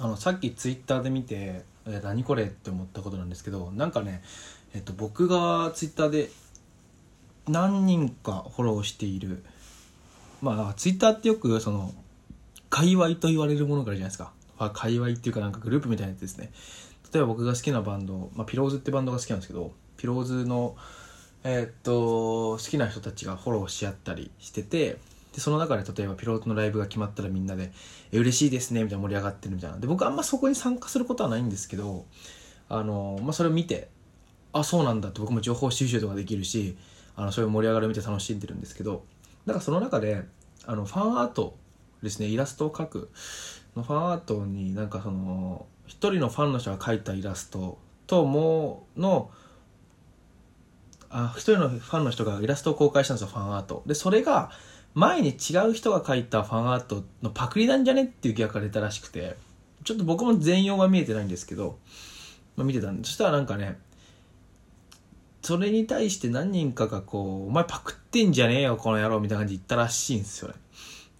あのさっきツイッターで見てえ何これって思ったことなんですけどなんかね、えっと、僕がツイッターで何人かフォローしているまあツイッターってよくその界隈と言われるものがあるじゃないですか、まあ、界隈っていうかなんかグループみたいなやつですね。例えば僕が好きなバンド、まあ、ピローズってバンドが好きなんですけどピローズのえーっと好きな人たちがフォローし合ったりしててでその中で例えばピローズのライブが決まったらみんなで「え嬉しいですね」みたいな盛り上がってるみたいな。で僕あんまそこに参加することはないんですけどあの、まあ、それを見てあそうなんだって僕も情報収集とかできるしあのそういう盛り上がりを見て楽しんでるんですけどだからその中であのファンアートですねイラストを描くのファンアートになんかその一人のファンの人が描いたイラストとものあ一人のファンの人がイラストを公開したんですよファンアート。でそれが前に違う人が描いたファンアートのパクリなんじゃねっていう疑惑が出たらしくてちょっと僕も全容が見えてないんですけど、まあ、見てたんでそしたらなんかねそれに対して何人かがこう「お前パクってんじゃねえよこの野郎」みたいな感じで言ったらしいんですよね。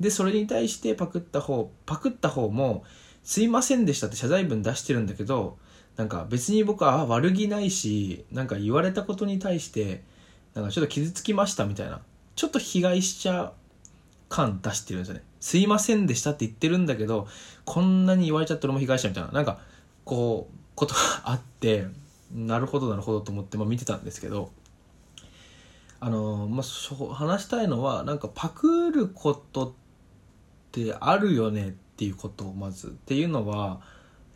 でそれに対してパクった方パクった方も「すいませんでした」って謝罪文出してるんだけどなんか別に僕は悪気ないしなんか言われたことに対してなんかちょっと傷つきましたみたいなちょっと被害者感出してるんですよね。すいませんでしたって言ってるんだけどこんなに言われちゃって俺も被害者みたいななんかこうことがあってなるほどなるほどと思って、まあ、見てたんですけどあのまあ話したいのはなんかパクることってあるよねってっていうことをまず。っていうのは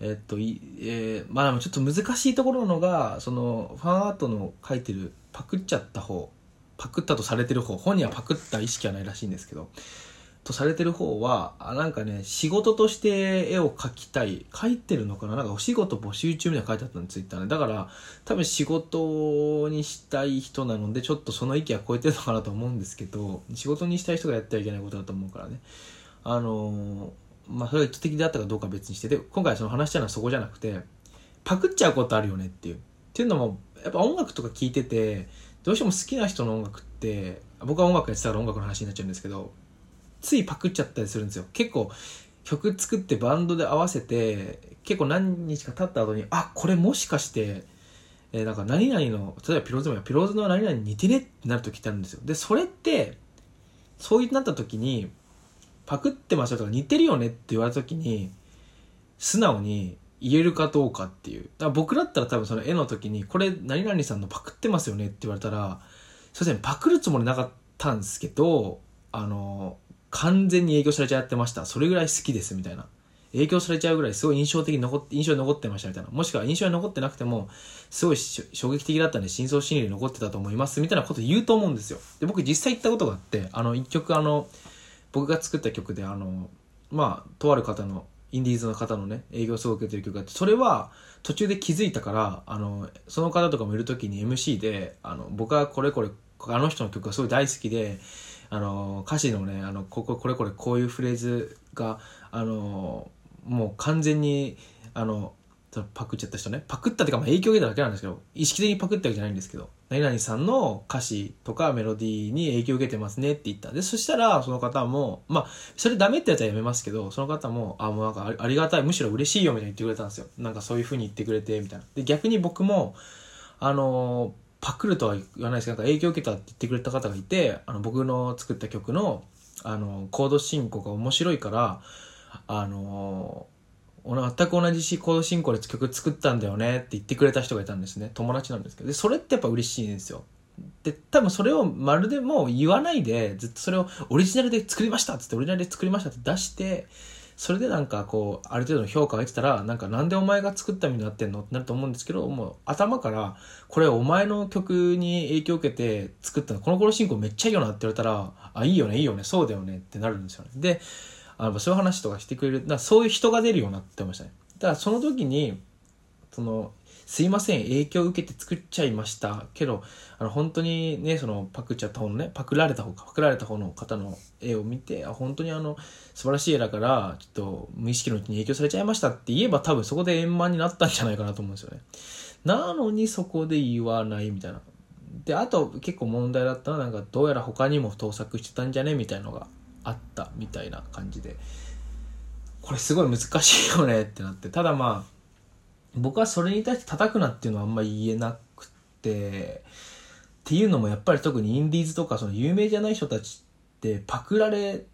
えっといえー、まあちょっと難しいところのがそのファンアートの描いてるパクっちゃった方パクったとされてる方本人はパクった意識はないらしいんですけどとされてる方はあなんかね仕事として絵を描きたい描いてるのかな？なんかお仕事募集中みたいな書いてあったのツイッターねだから多分仕事にしたい人なのでちょっとその域は超えてるのかなと思うんですけど仕事にしたい人がやってはいけないことだと思うからね。あのーまあ、それ意図的であったかどうか別にしてで今回その話したのはそこじゃなくてパクっちゃうことあるよねっていう。っていうのもやっぱ音楽とか聴いててどうしても好きな人の音楽って僕は音楽やってたら音楽の話になっちゃうんですけどついパクっちゃったりするんですよ。結構曲作ってバンドで合わせて結構何日か経った後にあこれもしかしてえー、なんか何々の例えばピローズもピローズの何々に似てねってなる時ってあるんですよ。でそれってそうなった時にパクってますよとか似てるよねって言われた時に素直に言えるかどうかっていう。だから僕だったら多分その絵の時にこれ何々さんのパクってますよねって言われたらすいませんパクるつもりなかったんですけどあの完全に影響されちゃってました。それぐらい好きですみたいな。影響されちゃうぐらいすごい印象的に残って印象に残ってましたみたいな。もしくは印象に残ってなくてもすごい衝撃的だったんで深層心理に残ってたと思いますみたいなこと言うと思うんですよ。で僕実際言ったことがあってあの一曲あの僕が作った曲であのまあとある方のインディーズの方のね営業すごく受けてる曲があってそれは途中で気づいたからあのその方とかもいる時に MC であの僕はこれこれあの人の曲がすごい大好きであの歌詞のねあのこここれこれこういうフレーズがあのもう完全にあのパクっちゃった人ね。パクったっていうかまあ影響を受けただけなんですけど意識的にパクったわけじゃないんですけど。何々さんの歌詞とかメロディーに影響を受けてますねって言った。でそしたらその方もまあそれダメってやつはやめますけどその方もあもうなんかありがたいむしろ嬉しいよみたいに言ってくれたんですよ。なんかそういうふうに言ってくれてみたいなで逆に僕もあのパクるとは言わないですけどなんか影響を受けたって言ってくれた方がいてあの僕の作った曲のあのコード進行が面白いからあの全く同じコード進行で曲作ったんだよねって言ってくれた人がいたんですね。友達なんですけど。でそれってやっぱ嬉しいんですよ。で多分それをまるでもう言わないでずっとそれをオリジナルで作りましたっつってオリジナルで作りましたって出してそれでなんかこうある程度の評価が得てたらなんかなんでお前が作ったみたいになってんのってなると思うんですけどもう頭からこれお前の曲に影響を受けて作ったのこの頃進行めっちゃいいよなって言われたらあいいよねいいよねそうだよねってなるんですよね。であのそういう話とかしてくれるだそういう人が出るようになってましたね。だからその時にそのすいません影響を受けて作っちゃいました。けどあの本当にねそのパクっちゃった方のねパクられた方かパクられた方の方の絵を見てあ本当にあの素晴らしい絵だからちょっと無意識のうちに影響されちゃいましたって言えば多分そこで円満になったんじゃないかなと思うんですよね。なのにそこで言わないみたいな。であと結構問題だったのはなんかどうやら他にも盗作してたんじゃね？みたいのがあったみたいな感じで。これすごい難しいよねってなって。ただまあ僕はそれに対して叩くなっていうのはあんま言えなくて。っていうのもやっぱり特にインディーズとかその有名じゃない人たちってパクられ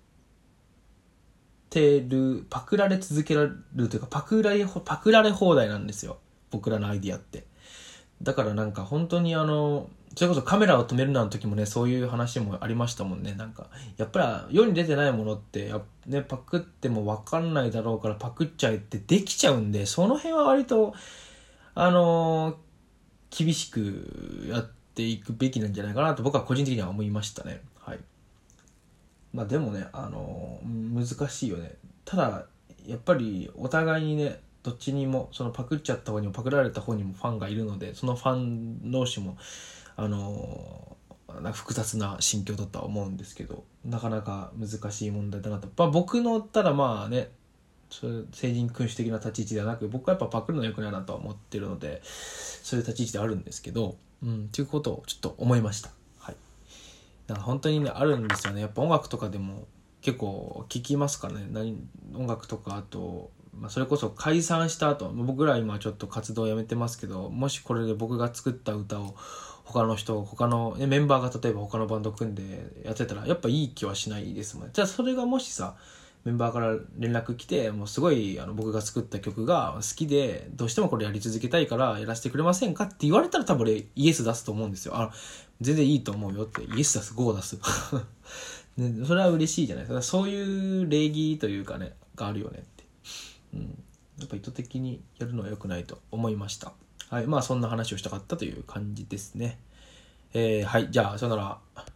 てるパクられ続けられるというかパクられパクられ放題なんですよ。僕らのアイディアって。だからなんか本当にあのそれこそカメラを止めるなの時もねそういう話もありましたもんね。なんかやっぱり世に出てないものって、ね、パクっても分かんないだろうからパクっちゃえってできちゃうんでその辺は割とあのー、厳しくやっていくべきなんじゃないかなと僕は個人的には思いましたね。はい。まあでもねあのー、難しいよね。ただやっぱりお互いにねどっちにもそのパクっちゃった方にもパクられた方にもファンがいるのでそのファン同士もあのな複雑な心境だとは思うんですけどなかなか難しい問題だなと、まあ、僕のただまあねそれ成人君主的な立ち位置ではなく僕はやっぱパクるのよくないなとは思ってるのでそういう立ち位置であるんですけどうんということをちょっと思いました。はい。だから本当にねあるんですよね。やっぱ音楽とかでも結構聞きますからね。何音楽とかあとまあ、それこそ解散した後僕ら今ちょっと活動をやめてますけどもしこれで僕が作った歌を他の人他の、ね、メンバーが例えば他のバンド組んでやってたらやっぱいい気はしないですもんね。じゃあそれがもしさメンバーから連絡来てもうすごいあの僕が作った曲が好きでどうしてもこれやり続けたいからやらせてくれませんかって言われたら多分俺イエス出すと思うんですよ。あ全然いいと思うよって。イエス出すゴー出す。ね、それは嬉しいじゃないですか。そういう礼儀というかねがあるよねって。うん。やっぱ意図的にやるのは良くないと思いました。はい。まあ、そんな話をしたかったという感じですね。えー、はい。じゃあ、さよなら。